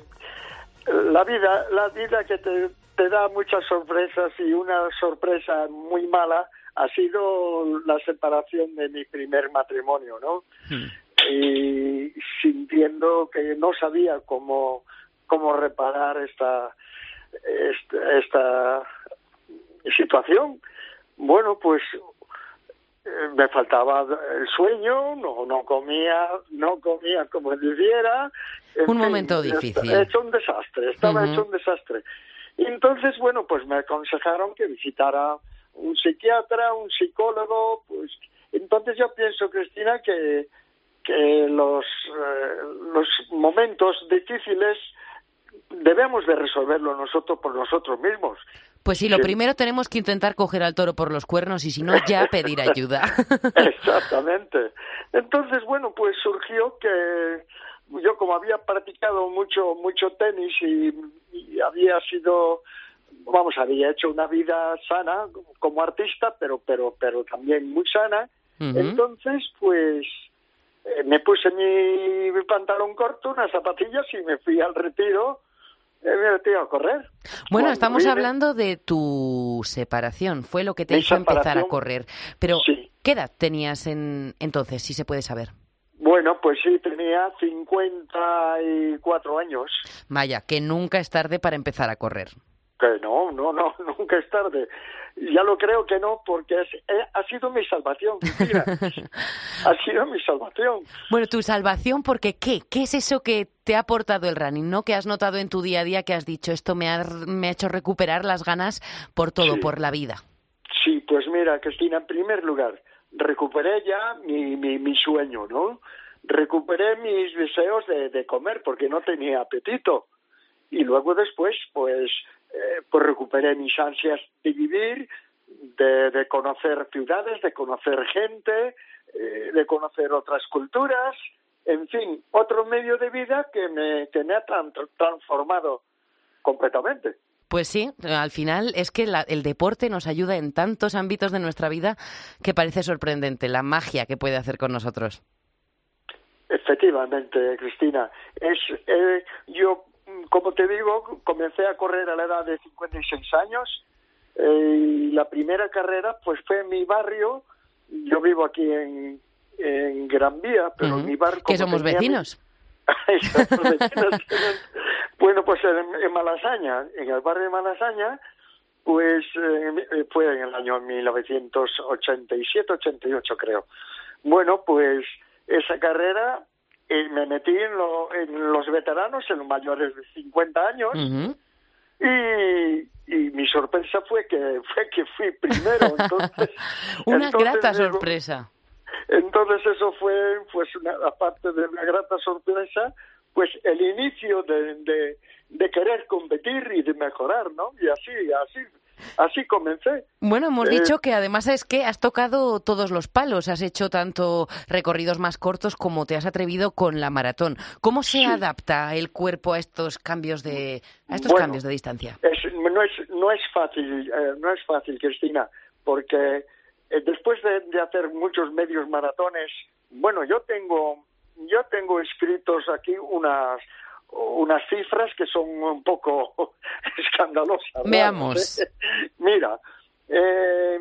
la vida, la vida que te, te da muchas sorpresas y una sorpresa muy mala ha sido la separación de mi primer matrimonio, ¿no? Hmm. Y sintiendo que no sabía cómo, cómo reparar esta, esta, situación, bueno, pues eh, me faltaba el sueño, no, no comía, no comía como debiera. Un momento difícil. Hecho un desastre, estaba hecho un desastre. Y entonces, bueno, pues me aconsejaron que visitara un psiquiatra, un psicólogo, pues entonces yo pienso, Cristina, que, que los, eh, los momentos difíciles debemos de resolverlo nosotros por nosotros mismos. Pues sí, lo primero tenemos que intentar coger al toro por los cuernos y si no, ya (laughs) pedir ayuda. (laughs) (laughs) Exactamente. Entonces, bueno, pues surgió que yo como había practicado mucho mucho tenis y, había sido vamos había hecho una vida sana como artista pero pero pero también muy sana entonces pues eh, me puse mi pantalón corto unas zapatillas y me fui al retiro me a correr. Bueno, estamos hablando de tu separación, fue lo que te hizo empezar a correr. Pero, ¿qué edad tenías en, entonces, si se puede saber? Bueno, pues sí, tenía 54 años. Vaya, que nunca es tarde para empezar a correr. Que no, no, no, (laughs) nunca es tarde. Ya lo creo que no, porque eh, ha sido mi salvación. (laughs) ha sido mi salvación. Bueno, tu salvación, porque ¿qué? ¿Qué es eso que te ha aportado el running, no? Que has notado en tu día a día que has dicho, esto me ha, me ha hecho recuperar las ganas por todo, por la vida. Sí, pues mira, Cristina, en primer lugar, recuperé ya mi, mi, mi sueño, ¿no? Recuperé mis deseos de, de comer porque no tenía apetito. Y luego después, pues, eh, pues recuperé mis ansias de vivir, de, de conocer ciudades, de conocer gente, eh, de conocer otras culturas, en fin, otro medio de vida que me, que me ha transformado completamente. Pues sí, al final es que la, el deporte nos ayuda en tantos ámbitos de nuestra vida que parece sorprendente la magia que puede hacer con nosotros. Efectivamente, Cristina. Es, eh, yo, como te digo, comencé a correr a la edad de 56 años eh, y la primera carrera pues fue en mi barrio. Yo vivo aquí en, en Gran Vía, pero en mi barrio... Que mi-. (laughs) Somos vecinos. (laughs) bueno, pues en, en Malasaña, en el barrio de Malasaña, pues eh, fue en el año 1987-88 creo. Bueno, pues esa carrera eh, me metí en, lo- en los veteranos, en los mayores de 50 años, y, y mi sorpresa fue que fue que fui primero. (laughs) Entonces, Una entonces grata sorpresa. entonces eso fue, pues, una, aparte de una grata sorpresa, pues el inicio de, de, de querer competir y de mejorar, ¿no? Y así, así, así comencé. Bueno, hemos Eh, dicho que además es que has tocado todos los palos, has hecho tanto recorridos más cortos como te has atrevido con la maratón. ¿Cómo se Sí. adapta el cuerpo a estos cambios de a estos Bueno. cambios de distancia? Es, no es no es fácil, eh, no es fácil, Cristina, porque eh, después de, de hacer muchos medios maratones, bueno, yo tengo yo tengo escritos aquí unas unas cifras que son un poco (laughs) escandalosas. Veamos. (laughs) Mira, eh,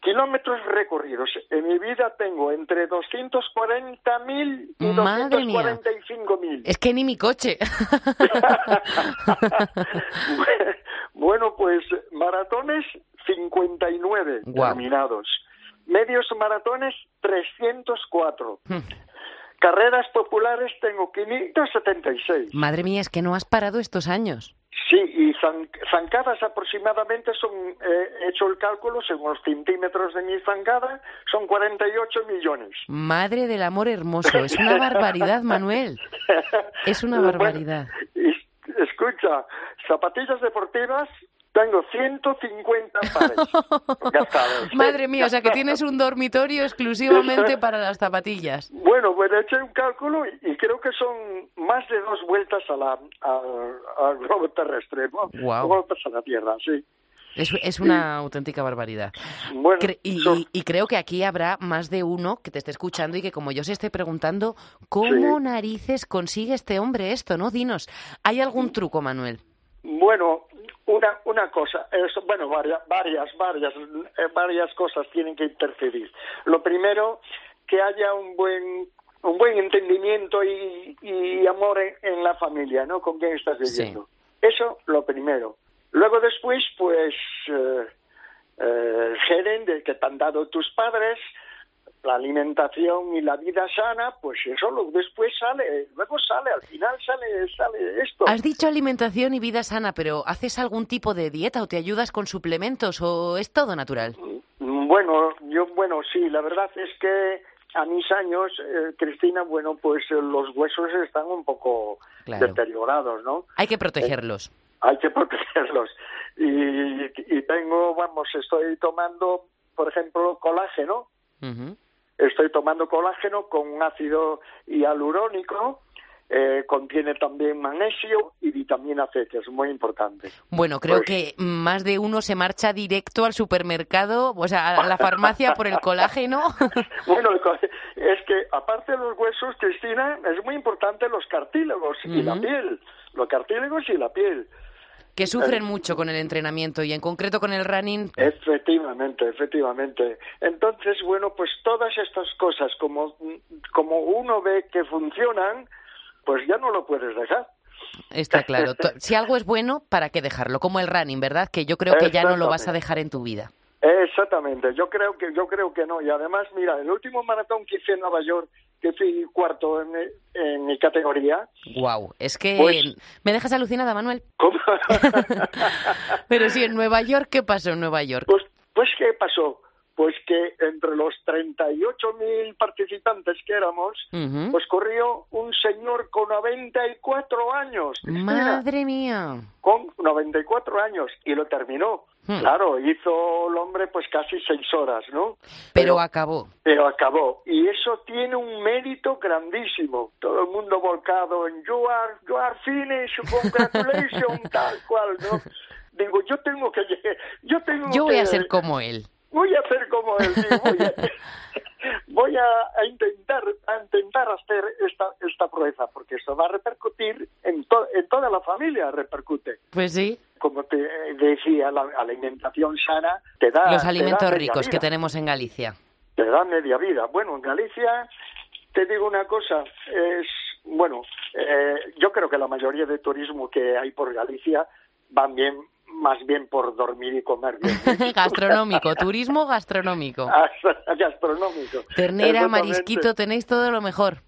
kilómetros recorridos. En mi vida tengo entre 240.000 y Madre mía. 245.000. Es que ni mi coche. (laughs) bueno, pues maratones 59 Guau. terminados. Medios maratones 304. Carreras populares tengo 576. Madre mía, es que no has parado estos años. Sí, y zan- zancadas aproximadamente son, eh, he hecho el cálculo, según los centímetros de mi zancada, son 48 millones. Madre del amor hermoso, es una (laughs) barbaridad, Manuel. Es una Bueno, barbaridad. y- escucha, zapatillas deportivas tengo 150 pares (laughs) gastados. Madre mía, o sea que (laughs) tienes un dormitorio exclusivamente para las zapatillas. Bueno, pues he hecho un cálculo y, y creo que son más de dos vueltas a la, al- globo terrestre, ¿no? Guau. Vueltas a la Tierra, sí. Es, es una auténtica barbaridad. Bueno, Cre- y, son- y- y creo que aquí habrá más de uno que te esté escuchando y que como yo se esté preguntando, ¿cómo Sí. narices consigue este hombre esto? ¿No? Dinos, ¿hay algún truco, Manuel? Bueno, una, una cosa, es, bueno, varias, varias, varias, eh, varias cosas tienen que interferir. Lo primero, que haya un buen un buen entendimiento y, y amor en, en la familia, ¿no? Con quien estás Sí. viviendo. Eso, lo primero. Luego después, pues, eh, eh, que te han dado tus padres, la alimentación y la vida sana, pues eso lo, después sale, luego sale, al final sale, sale esto. Has dicho alimentación y vida sana, pero ¿haces algún tipo de dieta o te ayudas con suplementos o es todo natural? Mm, Bueno, yo, bueno, sí, la verdad es que a mis años, eh, Cristina, bueno, pues eh, los huesos están un poco Claro. deteriorados, ¿no? Hay que protegerlos. Hay que (laughs) protegerlos. Y, y tengo, vamos, estoy tomando, por ejemplo, colágeno. Estoy tomando colágeno con un ácido hialurónico. eh, contiene también magnesio y vitamina C, que es muy importante. Bueno, creo Pues- que más de uno se marcha directo al supermercado, o sea, a la farmacia por el colágeno. (laughs) Bueno, es que aparte de los huesos, Cristina, es muy importante los cartílagos y la piel. Los cartílagos y la piel. Que sufren mucho con el entrenamiento y en concreto con el running. Efectivamente, efectivamente. Entonces, bueno, pues todas estas cosas, como, como uno ve que funcionan, pues ya no lo puedes dejar. Está (laughs) claro. Si algo es bueno, ¿para qué dejarlo? Como el running, ¿verdad? Que yo creo que ya no lo vas a dejar en tu vida. Exactamente, yo creo que yo creo que no y además mira el último maratón que hice en Nueva York que fui cuarto en, mi- en mi categoría Wow, es que Pues- me dejas alucinada, Manuel. ¿cómo? (laughs) Pero sí, en Nueva York, ¿qué pasó en Nueva York? pues pues qué pasó pues que entre los 38.000 participantes que éramos, pues corrió un señor con 94 años. Madre mía. Con 94 años y lo terminó. Hmm. Claro, hizo el hombre pues casi seis horas, ¿no? Pero, acabó. Pero acabó. Y eso tiene un mérito grandísimo. Todo el mundo volcado en you are, you are finished, congratulations, (laughs) tal cual, ¿no? Digo, yo tengo que... Yo, tengo yo voy a ser como él voy a hacer como él, voy, (laughs) a, intentar a intentar hacer esta esta proeza porque esto va a repercutir en en toda la familia repercute. Pues sí. Como te decía la alimentación sana te da los alimentos ricos que tenemos en Galicia. Te da media vida. Bueno en Galicia te digo una cosa es bueno eh, yo creo que la mayoría de turismo que hay por Galicia van bien más bien por dormir y comer bien. (laughs) gastronómico, turismo gastronómico. (laughs) gastronómico. Ternera, marisquito, tenéis todo lo mejor.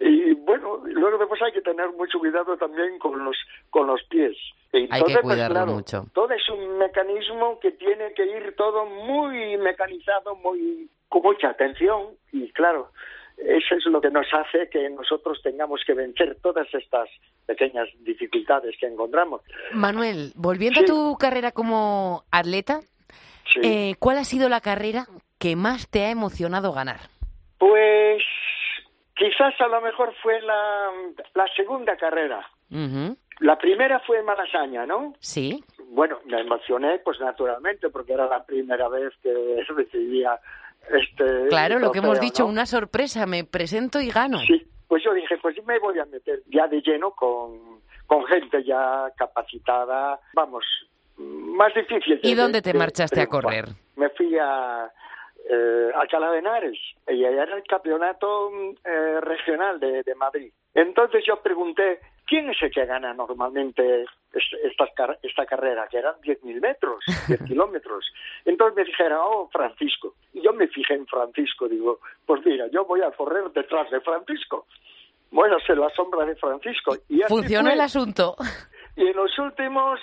Y bueno, luego después hay que tener mucho cuidado también con los con los pies. hay que cuidarlo mucho. Todo es un mecanismo que tiene que ir todo muy mecanizado, muy con mucha atención y claro, eso es lo que nos hace que nosotros tengamos que vencer todas estas pequeñas dificultades que encontramos. Manuel, volviendo a tu carrera como atleta, eh, ¿cuál ha sido la carrera que más te ha emocionado ganar? Pues quizás a lo mejor fue la, segunda carrera. La primera fue en Malasaña, ¿no? Sí. Bueno, me emocioné, pues naturalmente, porque era la primera vez que (laughs) recibía este, claro, lo que hemos dicho, una sorpresa, me presento y gano. Sí, pues yo dije, pues me voy a meter ya de lleno con, con gente ya capacitada, vamos, más difícil. ¿Y dónde te marchaste a correr? Me fui a eh, Alcalá de Henares y allá era el campeonato eh, regional de, de Madrid. Entonces yo pregunté, ¿quién es el que gana normalmente esta, esta carrera? Que eran 10.000 metros, (laughs) 10 kilómetros. Entonces me dijeron, oh, Francisco. Y yo me fijé en Francisco, digo, pues mira, yo voy a correr detrás de Francisco. Voy a ser la sombra de Francisco. Y Funciona el asunto. Y en los últimos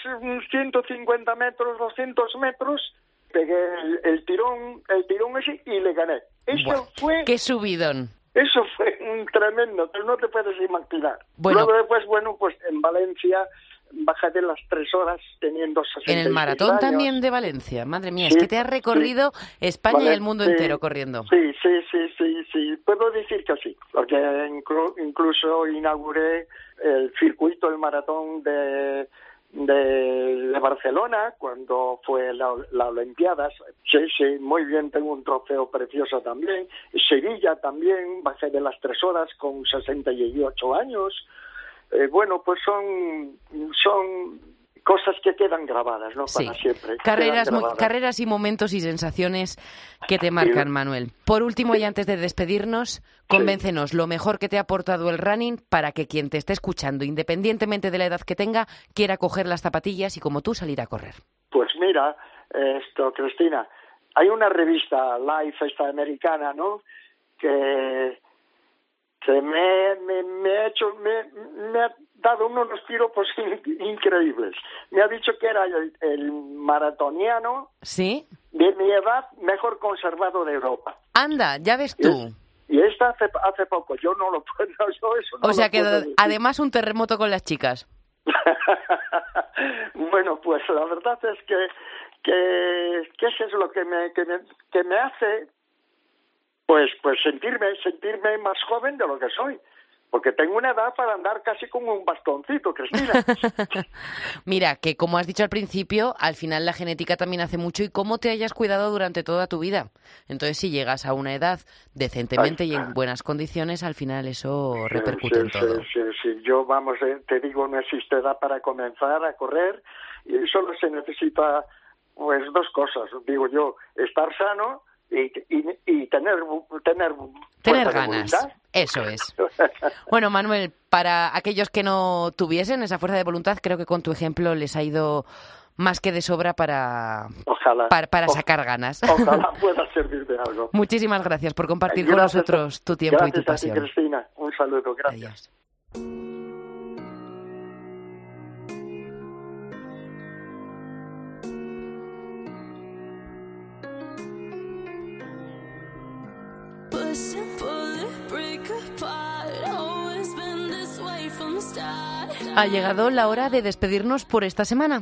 150 metros, 200 metros, pegué el, tirón, el tirón ese y le gané. Eso fue... ¡Qué subidón! Eso fue (laughs) un tremendo, pero no te puedes imaginar. Bueno, Luego después, bueno, pues en Valencia bajé de las tres horas teniendo 60 En el maratón también de Valencia, madre mía, es que te has recorrido España y el mundo entero corriendo. Sí, sí, sí, sí, sí, puedo decir que sí, porque incluso inauguré el circuito del maratón de de, Barcelona cuando fue la, la Olimpiadas. Sí, sí, muy bien, tengo un trofeo precioso también. Sevilla también, bajé de las tres horas con 68 años. Eh, bueno, pues son, son cosas que quedan grabadas, ¿no? Para siempre. Carreras, carreras y momentos y sensaciones que te marcan, Manuel. Por último, y antes de despedirnos, convéncenos lo mejor que te ha aportado el running para que quien te esté escuchando, independientemente de la edad que tenga, quiera coger las zapatillas y como tú salir a correr. Pues mira, esto, Cristina, hay una revista Life esta americana, ¿no? Que que me, me, ha hecho, me, ha dado unos piropos (laughs) increíbles. Me ha dicho que era el, maratoniano ¿Sí? de mi edad mejor conservado de Europa. Anda, ya ves tú. Y, esta hace, hace poco, yo no lo (laughs) puedo, eso O sea que además un terremoto con las chicas. (laughs) bueno, pues la verdad es que, que, eso es lo que me, que me, que me hace pues, pues sentirme, sentirme más joven de lo que soy. Porque tengo una edad para andar casi como un bastoncito, Cristina. (laughs) Mira, que como has dicho al principio, al final la genética también hace mucho y cómo te hayas cuidado durante toda tu vida. Entonces, si llegas a una edad decentemente y en buenas condiciones, al final eso repercute en todo. Sí, sí, sí. Yo, vamos, eh, te digo, no existe edad para comenzar a correr y solo se necesita, pues, dos cosas. Digo yo, estar sano y, tener tener, tener ganas. Eso es. (laughs) Bueno, Manuel, para aquellos que no tuviesen esa fuerza de voluntad, creo que con tu ejemplo les ha ido más que de sobra para, para, sacar ganas. Ojalá (laughs) pueda servir de algo. Muchísimas gracias por compartir con nosotros tu tiempo y tu pasión. Gracias Cristina. Un saludo. Gracias. Ha llegado la hora de despedirnos por esta semana.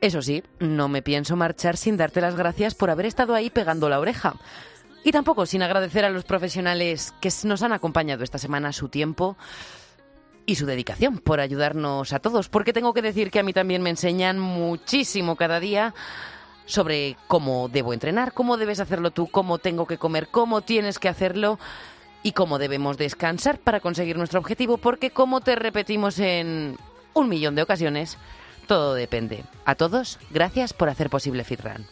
Eso sí, no me pienso marchar sin darte las gracias por haber estado ahí pegando la oreja. Y tampoco sin agradecer a los profesionales que nos han acompañado esta semana su tiempo y su dedicación por ayudarnos a todos, porque tengo que decir que a mí también me enseñan muchísimo cada día sobre cómo debo entrenar, cómo debes hacerlo tú, cómo tengo que comer, cómo tienes que hacerlo y cómo debemos descansar para conseguir nuestro objetivo, porque como te repetimos en un millón de ocasiones, todo depende. A todos, gracias por hacer posible FitRun.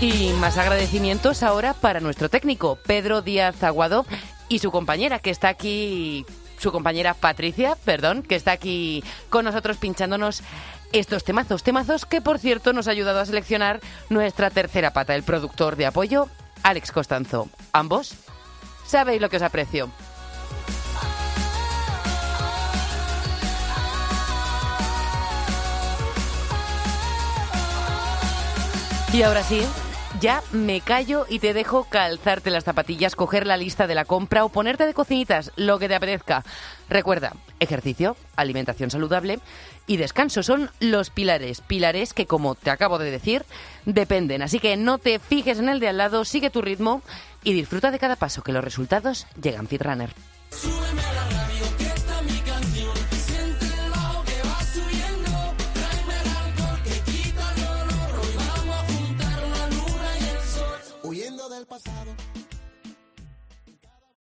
Y más agradecimientos ahora para nuestro técnico, Pedro Díaz Aguado, y su compañera, que está aquí, su compañera Patricia, perdón, que está aquí con nosotros pinchándonos estos temazos. Temazos que, por cierto, nos ha ayudado a seleccionar nuestra tercera pata, el productor de apoyo, Alex Costanzo. Ambos sabéis lo que os aprecio. Y ahora sí, ya me callo y te dejo calzarte las zapatillas, coger la lista de la compra o ponerte de cocinitas, lo que te apetezca. Recuerda, ejercicio, alimentación saludable y descanso son los pilares. Pilares que, como te acabo de decir, dependen. Así que no te fijes en el de al lado, sigue tu ritmo y disfruta de cada paso, que los resultados llegan Fitrunner.